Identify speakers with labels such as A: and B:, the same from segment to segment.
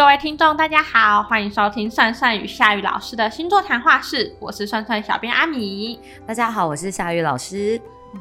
A: 各位听众，大家好，欢迎收听算算与夏雨老师的星座谈话室，我是算算小编阿米。
B: 大家好，我是夏雨老师。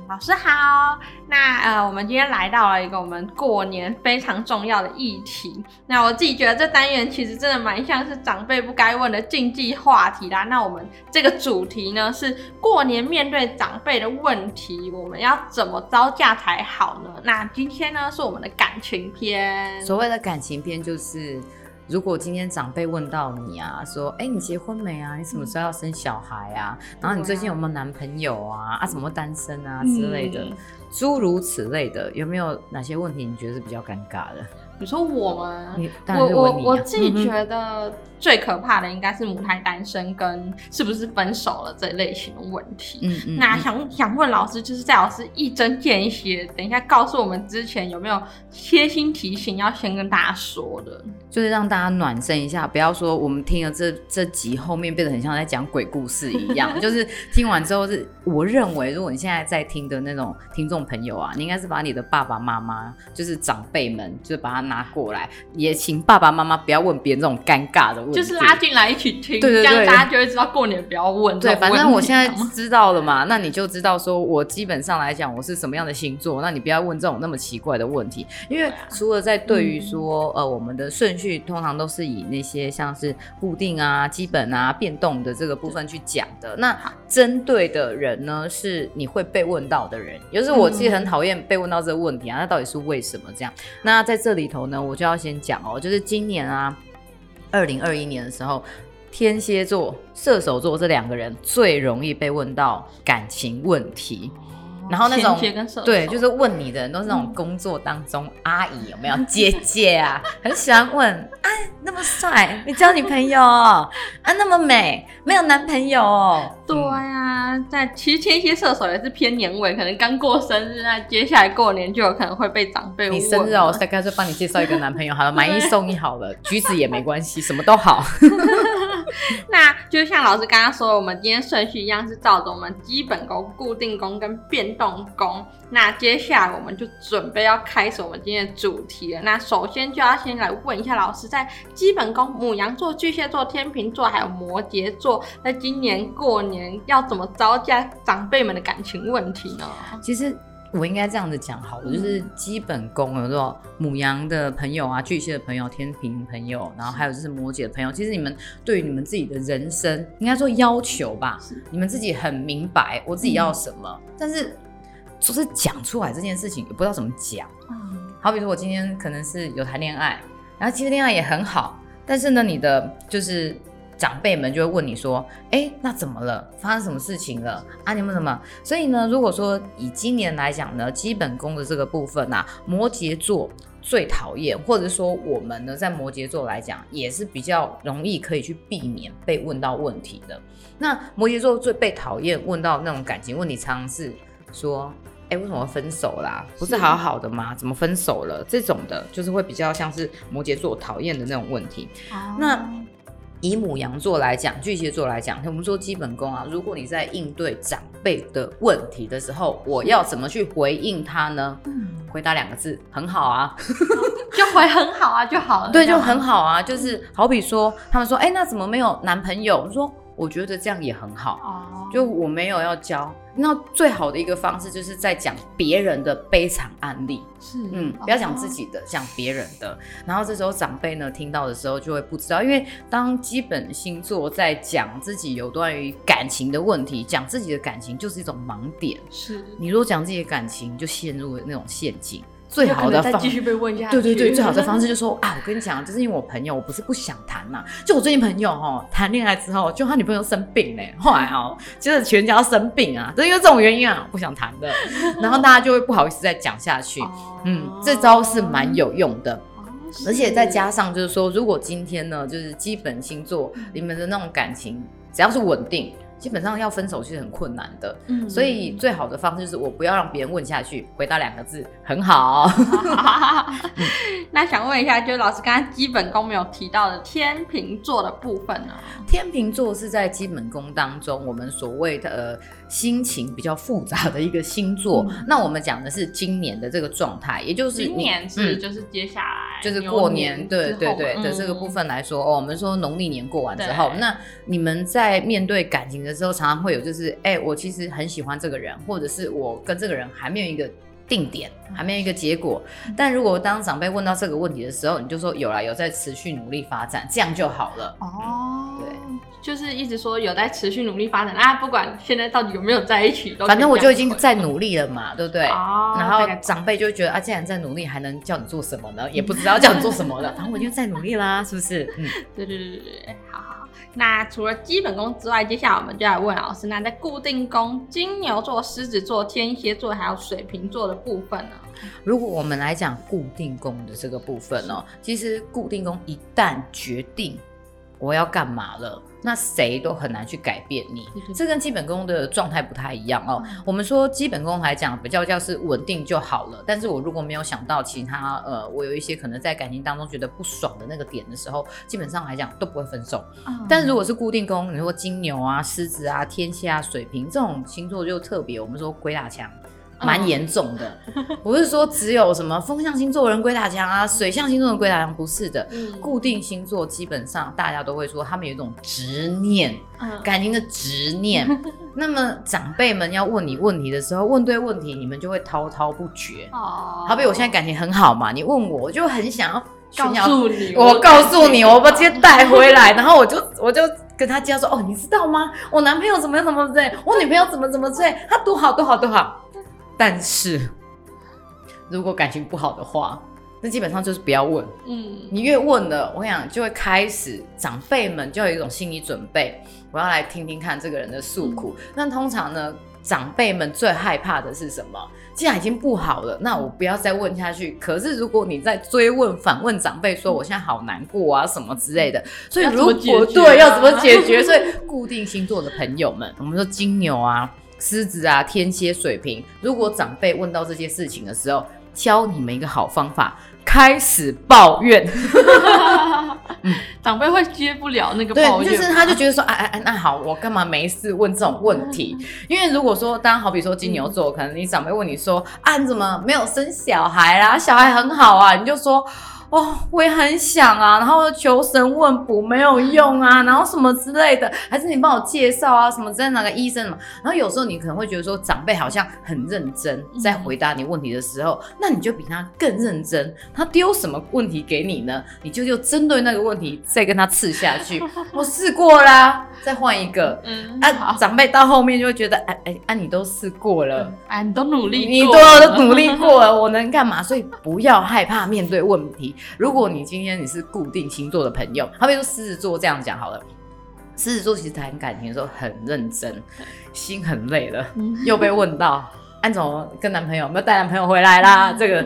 A: 老师好，那呃，我们今天来到了一个我们过年非常重要的议题。那我自己觉得这单元其实真的蛮像是长辈不该问的禁忌话题啦。那我们这个主题呢是过年面对长辈的问题，我们要怎么招架才好呢？那今天呢是我们的感情篇。
B: 所谓的感情篇就是。如果今天长辈问到你啊，说，哎，你结婚没啊？你什么时候要生小孩啊？然后你最近有没有男朋友啊？啊，怎么单身啊之类的，诸如此类的，有没有哪些问题你觉得是比较尴尬的？
A: 你说我吗？我我我自己觉得最可怕的应该是母胎单身跟是不是分手了这类型的问题。嗯嗯。那想想问老师，就是在老师一针见血，等一下告诉我们之前有没有贴心提醒要先跟大家说的，
B: 就是让大家暖身一下，不要说我们听了这这集后面变得很像在讲鬼故事一样。就是听完之后是，我认为如果你现在在听的那种听众朋友啊，你应该是把你的爸爸妈妈，就是长辈们，就是把他。拿过来，也请爸爸妈妈不要问别人这种尴尬的问题，
A: 就是拉进来一起听，对这样大家就会知道过年不要问。
B: 对，反正我现在知道了嘛，那你就知道说我基本上来讲我是什么样的星座，那你不要问这种那么奇怪的问题，因为除了在对于说呃我们的顺序通常都是以那些像是固定啊、基本啊、变动的这个部分去讲的，那针对的人呢是你会被问到的人，也就是我其实很讨厌被问到这个问题啊，那到底是为什么这样？那在这里头。呢，我就要先讲哦，就是今年啊，二零二一年的时候，天蝎座、射手座这两个人最容易被问到感情问题。然后那种对，就是问你的人都是那种工作当中阿姨有没有 姐姐啊，很喜欢问，哎，那么帅，你交女朋友哦 啊？那么美，没有男朋友哦？
A: 对呀，在其实天蝎射手也是偏年尾，可能刚过生日，那接下来过年就有可能会被长辈问。
B: 你生日哦，我再干脆帮你介绍一个男朋友好了，买一送一好了，橘子也没关系，什么都好。
A: 那就像老师刚刚说，我们今天顺序一样是照着我们基本功、固定功跟变动功。那接下来我们就准备要开始我们今天的主题了。那首先就要先来问一下老师，在基本功母羊座、巨蟹座、天秤座还有摩羯座，在今年过年要怎么招架长辈们的感情问题呢？
B: 其实。我应该这样子讲好了，就是基本功，有说母羊的朋友啊，巨蟹的朋友，天平朋友，然后还有就是摩羯的朋友。其实你们对于你们自己的人生，应该说要求吧，你们自己很明白我自己要什么，但是就是讲出来这件事情也不知道怎么讲。好比说我今天可能是有谈恋爱，然后其实恋爱也很好，但是呢，你的就是。长辈们就会问你说：“哎，那怎么了？发生什么事情了？啊，你们怎么？”所以呢，如果说以今年来讲呢，基本功的这个部分啊，摩羯座最讨厌，或者说我们呢，在摩羯座来讲也是比较容易可以去避免被问到问题的。那摩羯座最被讨厌问到那种感情问题，常常是说：“哎，为什么分手啦？不是好好的吗？怎么分手了？”这种的，就是会比较像是摩羯座讨厌的那种问题。那以母羊座来讲，巨蟹座来讲，我们说基本功啊。如果你在应对长辈的问题的时候，我要怎么去回应他呢？回答两个字，很好啊，
A: 就回很好啊就好了。
B: 对，就很好啊，就是好比说，他们说，哎，那怎么没有男朋友？我说。我觉得这样也很好，哦，就我没有要教，那最好的一个方式就是在讲别人的悲惨案例，
A: 是，
B: 嗯，不要讲自己的，讲别人的。然后这时候长辈呢听到的时候就会不知道，因为当基本星座在讲自己有关于感情的问题，讲自己的感情就是一种盲点，
A: 是。
B: 你如果讲自己的感情，就陷入了那种陷阱。最好的方
A: 继续被问下
B: 对对对，最好的方式 就是说啊，我跟你讲，就是因为我朋友，我不是不想谈嘛，就我最近朋友哦谈恋爱之后，就他女朋友生病嘞，后来哦，就是全家生病啊，都因为这种原因啊，不想谈的，然后大家就会不好意思再讲下去，嗯，这招是蛮有用的，而且再加上就是说，如果今天呢，就是基本星座你们的那种感情只要是稳定。基本上要分手其实很困难的，嗯，所以最好的方式就是我不要让别人问下去，回答两个字，很好。
A: 那想问一下，就是老师刚刚基本功没有提到的天秤座的部分呢？
B: 天秤座是在基本功当中我们所谓的心情比较复杂的一个星座。
A: 嗯
B: 那我们讲的是今年的这个状态，也就是
A: 今年是
B: 嗯
A: 就是接下来
B: 就是过年，对对对的这个部。
A: 嗯
B: 分来说，哦，我们说农历年过完之后，那你们在面对感情的时候，常常会有就是，哎、我其实很喜欢这个人，或者是我跟这个人还没有一个定点，还没有一个结果。
A: 嗯
B: 但如果当长辈问到这个问题的时候，你就说有啦，有在持续努力发展，这样就好了。
A: 哦，
B: 对，
A: 就是一直说有在持续努力发展啊，不管现在到底有没有在一起，都
B: 反正我就已经在努力了嘛，对不对？
A: 哦，
B: 然后长辈就觉得啊，既然在努力，还能叫你做什么呢？也不知道叫你做什么了，反正我就在努力啦，是不是？嗯。
A: 对对对对对。好那除了基本功之外，接下来我们就来问老师，那在固定宫金牛座、狮子座、天蝎座还有水瓶座的部分呢？
B: 如果我们来讲固定宫的这个部分呢，其实固定宫一旦决定我要干嘛了，那谁都很难去改变你这跟基本功的状态不太一样哦。我们说基本功来讲比较叫是稳定就好了，但是我如果没有想到其他呃，我有一些可能在感情当中觉得不爽的那个点的时候，基本上来讲都不会分手。但是如果是固定宫，你说金牛啊、狮子啊、天蝎啊、水瓶这种星座就特别，我们说鬼打墙。蛮严重的，不是说只有什么风象星座人鬼打墙啊，水象星座人鬼打墙，不是的。
A: 嗯
B: 固定星座基本上大家都会说，他们有一种执念，
A: 嗯
B: 感情的执念。那么长辈们要问你问题的时候，问对问题，你们就会滔滔不绝。
A: 哦
B: 好比我现在感情很好嘛，你问我，我就很想要炫
A: 告
B: 耀
A: 诉你，
B: 我告诉你，我把这些带回来，然后我就我就跟他介绍说，哦，你知道吗？我男朋友怎么怎么怎么，我女朋友怎么怎么对，他多好多好多好。但是如果感情不好的话，那基本上就是不要问。
A: 嗯
B: 你越问了，我想就会开始长辈们就有一种心理准备，我要来听听看这个人的诉苦。那通常呢，长辈们最害怕的是什么？既然已经不好了，那我不要再问下去。可是如果你再追问、反问长辈说我现在好难过啊什么之类的，所以如果对要怎么解决？所以固定星座的朋友们，我们说金牛啊、狮子啊、天蝎、水瓶，如果长辈问到这些事情的时候，教你们一个好方法，开始抱怨。
A: 长辈会接不了那个抱，怨吗，
B: 就是他就觉得说，哎哎哎，那好，我干嘛没事问这种问题？因为如果说，当然好比说金牛座，可能你长辈问你说，啊，你怎么没有生小孩啦？小孩很好啊，你就说。哦，我也很想啊，然后求神问卜没有用啊，然后什么之类的，还是你帮我介绍啊，什么之类哪个医生什么。然后有时候你可能会觉得说，长辈好像很认真在回答你问题的时候，那你就比他更认真。他丢什么问题给你呢？你就就针对那个问题再跟他刺下去。我试过啦，再换一个。
A: 嗯
B: 啊，长辈到后面就会觉得，哎哎，啊，你都试过了，
A: 哎，你都努力
B: 你
A: 过了，
B: 都努力过了，我能干嘛？所以不要害怕面对问题。如果你今天你是固定星座的朋友，好比说狮子座这样讲好了，狮子座其实谈感情的时候很认真，心很累了，
A: 嗯。
B: 又被问到 安总跟男朋友有没有带男朋友回来啦？这个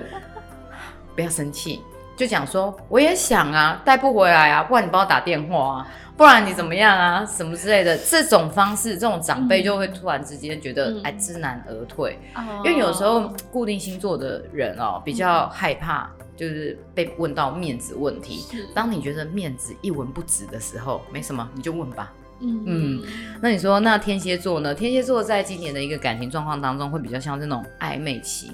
B: 不要生气，就讲说我也想啊，带不回来啊，不然你帮我打电话啊，不然你怎么样啊，什么之类的。这种方式，这种长辈就会突然之间觉得
A: 嗯
B: 哎知难而退，
A: 哦
B: 因为有时候固定星座的人哦比较害怕，就是被问到面子问题。当你觉得面子一文不值的时候，没什么，你就问吧。
A: 嗯
B: 嗯那你说，那天蝎座呢？天蝎座在今年的一个感情状况当中，会比较像这种暧昧期，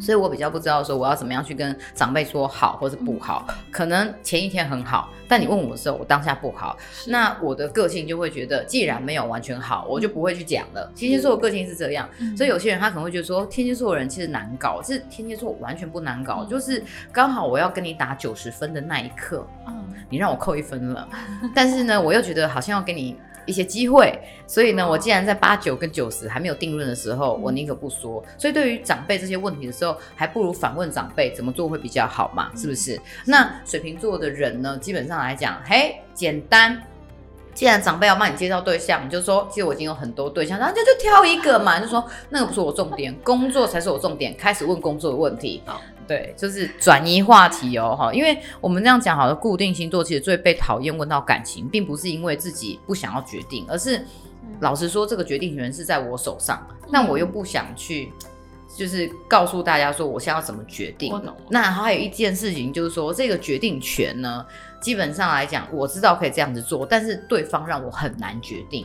B: 所以我比较不知道说我要怎么样去跟长辈说好或是不好。可能前一天很好，但你问我的时候，我当下不好，那我的个性就会觉得，既然没有完全好，我就不会去讲了。天蝎座的个性是这样，
A: 嗯。
B: 所以有些人他可能会觉得说，天蝎座的人其实难搞，是天蝎座完全不难搞，
A: 嗯。
B: 就是刚好我要跟你打九十分的那一刻，
A: 嗯。
B: 你让我扣一分了，但是呢，我又觉得好像要跟你一些机会，所以呢，我既然在八九跟九十还没有定论的时候，我宁可不说。所以对于长辈这些问题的时候，还不如反问长辈怎么做会比较好嘛，是不是？那水瓶座的人呢，基本上来讲，嘿，简单。既然长辈要帮你介绍对象，你就说，其实我已经有很多对象，然后就就挑一个嘛，就说那个不是我重点，工作才是我重点，开始问工作的问题。
A: 好
B: 对，就是转移话题哦，哈，因为我们这样讲好的，固定星座其实最被讨厌问到感情，并不是因为自己不想要决定，而是老实说，这个决定权是在我手上，那我又不想去。就是告诉大家说我现在要怎么决定。那还有一件事情就是说，这个决定权呢，基本上来讲，我知道可以这样子做，但是对方让我很难决定。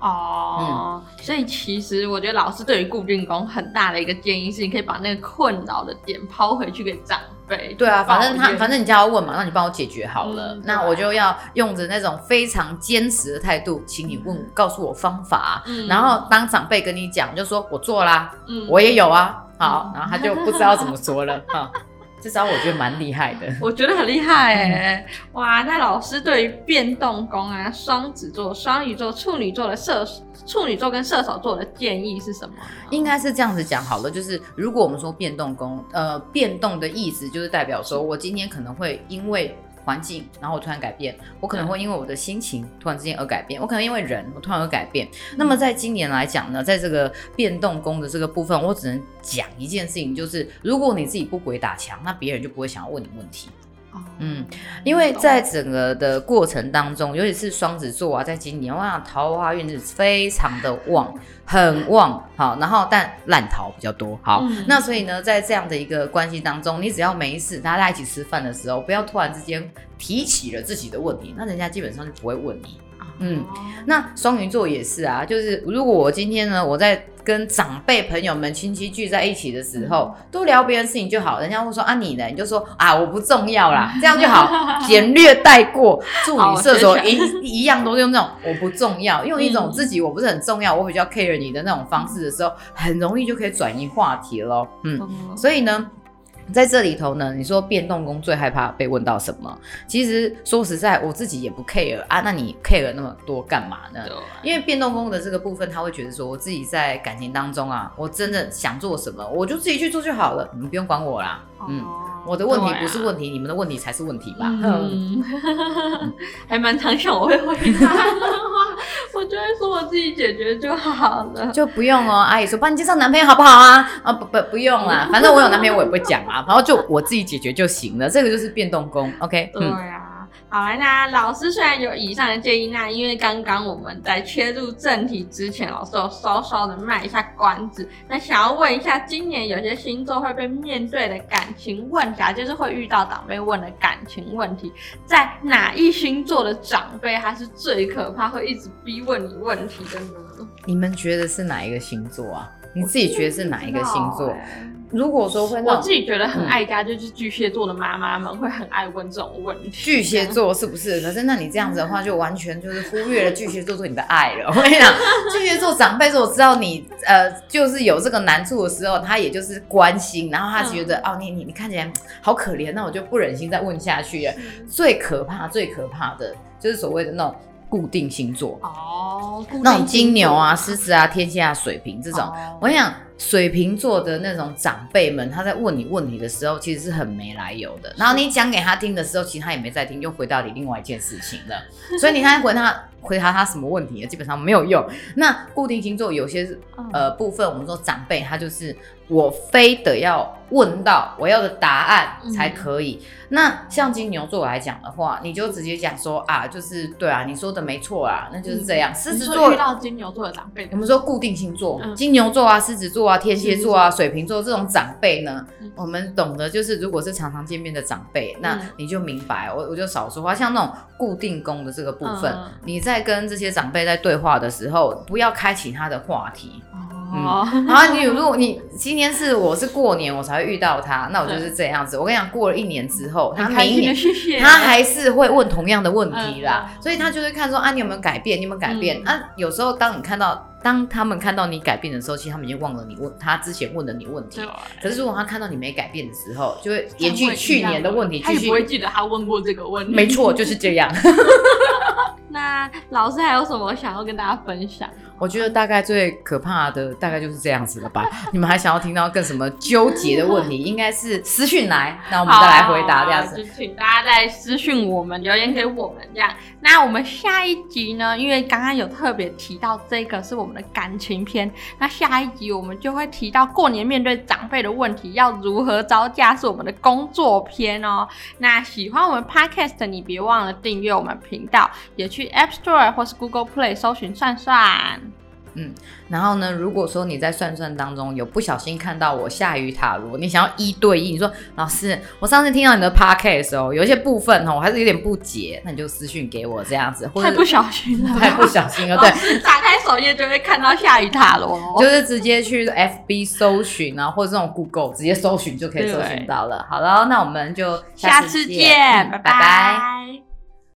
A: 哦，所以其实我觉得老师对于固定工很大的一个建议是，你可以把那个困扰的点抛回去给长辈。
B: 对啊，反正他反正你叫他问嘛，那你帮我解决好了，
A: 嗯
B: 那我就要用着那种非常坚持的态度，请你问告诉我方法，
A: 嗯。
B: 然后当长辈跟你讲，就说我做啦，
A: 嗯。
B: 我也有啊，好
A: 嗯，
B: 然后他就不知道怎么说了哈。这招我觉得蛮厉害的。
A: 我觉得很厉害哎、哇！那老师对于变动宫啊、双子座、双鱼座、处女座的射处女座跟射手座的建议是什么呢？
B: 应该是这样子讲好了，就是如果我们说变动宫，呃，变动的意思就是代表说我今天可能会因为环境，然后我突然改变，我可能会因为我的心情突然之间而改变，我可能因为人，我突然而改变。那么在今年来讲呢，在这个变动宫的这个部分，我只能讲一件事情，就是如果你自己不鬼打墙，那别人就不会想要问你问题。嗯，因为在整个的过程当中，尤其是双子座啊，在今年，我想桃花运是非常的旺，很旺。好，然后但烂桃比较多。好，
A: 嗯
B: 那所以呢，在这样的一个关系当中，你只要没事，大家一起吃饭的时候，不要突然之间提起了自己的问题，那人家基本上就不会问你。嗯。
A: 哦
B: 那双鱼座也是啊，就是如果我今天呢，我在跟长辈朋友们亲戚聚在一起的时候，多聊别人事情就好，人家会说啊你呢，你就说啊我不重要啦，这样就好，简略带过。助
A: 好
B: 理射手一一样都是用那种我不重要，用一种
A: 嗯。
B: 自己我不是很重要，我比较 care 你的那种方式的时候，很容易就可以转移话题咯。嗯，
A: 嗯
B: 所以呢，在这里头呢，你说变动工最害怕被问到什么？其实说实在，我自己也不 care 啊。那你 care 那么多干嘛呢？因为变动工的这个部分，他会觉得说，我自己在感情当中啊，我真的想做什么，我就自己去做就好了，你们不用管我啦。嗯，
A: 哦
B: 我的问题不是问题，你们的问题才是问题吧？嗯
A: 嗯，还蛮常想我会回答我就会说我自己解决就好了。
B: 就不用哦，阿姨说帮你介绍男朋友好不好啊？啊不不不用啦，反正我有男朋友我也不会讲啊，然后就我自己解决就行了，这个就是变动宫，OK？
A: 对
B: 嗯，
A: 啊，好了，那老师虽然有以上的建议，那因为刚刚我们在切入正题之前，老师有稍稍的卖一下关子。那想要问一下，今年有些星座会被面对的感情问题啊，就是会遇到长辈问的感情问题，在哪一星座的长辈他是最可怕，会一直逼问你问题的呢？
B: 你们觉得是哪一个星座啊？你自己觉得是哪一个星座如果说会
A: 我自己觉得很爱家，就是巨蟹座的妈妈们会很爱问这种问题。
B: 巨蟹座是不是？可是那你这样子的话，就完全就是忽略了巨蟹座对你的爱了。我跟你讲，巨蟹座长辈如果知道你呃就是有这个难处的时候，他也就是关心，然后他觉得、哦你你你看起来好可怜，那我就不忍心再问下去了。最可怕最可怕的就是所谓的那种固定星座，
A: 哦，固定
B: 那种金牛啊、狮子啊、天蝎啊、水瓶这种。
A: 哦
B: 我跟你讲，水瓶座的那种长辈们，他在问你问题的时候，其实是很没来由的。然后你讲给他听的时候，其实他也没在听，又回答你另外一件事情了。所以你看回他回答他什么问题，基本上没有用。那固定星座有些呃部分，我们说长辈他就是我非得要问到我要的答案才可以。那像金牛座来讲的话，你就直接讲说啊，就是对啊，你说的没错啊，那就是这样。狮子座
A: 遇到金牛座的长辈
B: 我，们说固定星座，
A: 嗯
B: 金牛座啊、狮子座啊、天蝎座啊、水瓶座这种长辈呢
A: 嗯，
B: 我们懂得就是，如果是常常见面的长辈，那
A: 嗯
B: 你就明白，我我就少说话。像那种固定宫的这个部分
A: 嗯，
B: 你在跟这些长辈在对话的时候，不要开启他的话题。
A: 哦，
B: 然后你如果你今天是我是过年我才会遇到他，那我就是这样子。我跟你讲，过了一年之后，他
A: 很开心的
B: 明年他还是会问同样的问题啦，
A: 嗯
B: 所以他就会看说啊，你有没有改变？你有没有改变？
A: 嗯
B: 啊，有时候当你看到，当他们看到你改变的时候，其实他们已经忘了你问他之前问的你问题
A: 对。
B: 可是如果他看到你没改变的时候，就会延续去年的问题继
A: 他也不会。记得他问过这个问题。
B: 没错，就是这样。
A: 那老师还有什么想要跟大家分享？
B: 我觉得大概最可怕的大概就是这样子了吧。你们还想要听到更什么纠结的问题？应该是私讯来，那我们再来回答这样子。
A: 好就请大家在私讯我们留言给我们这样。那我们下一集呢？因为刚刚有特别提到这个是我们的感情篇，那下一集我们就会提到过年面对长辈的问题要如何招架，是我们的工作篇哦。那喜欢我们 Podcast 你，别忘了订阅我们频道，也去 App Store 或是 Google Play 搜寻“算算”。
B: 嗯然后呢，如果说你在算算当中有不小心看到我下雨塔罗，你想要一对一，你说老师，我上次听到你的 podcast 的时候，有一些部分哦，我还是有点不解，那你就私讯给我这样子，或者
A: 太不小心了，
B: 太不小心了，对，
A: 打开首页就会看到下雨塔罗咯，
B: 就是直接去 FB 搜寻啊，或者这种 Google 直接搜寻就可以搜寻到了。好了，那我们就
A: 下
B: 次
A: 次见，
B: 嗯
A: 拜
B: 拜拜
A: 拜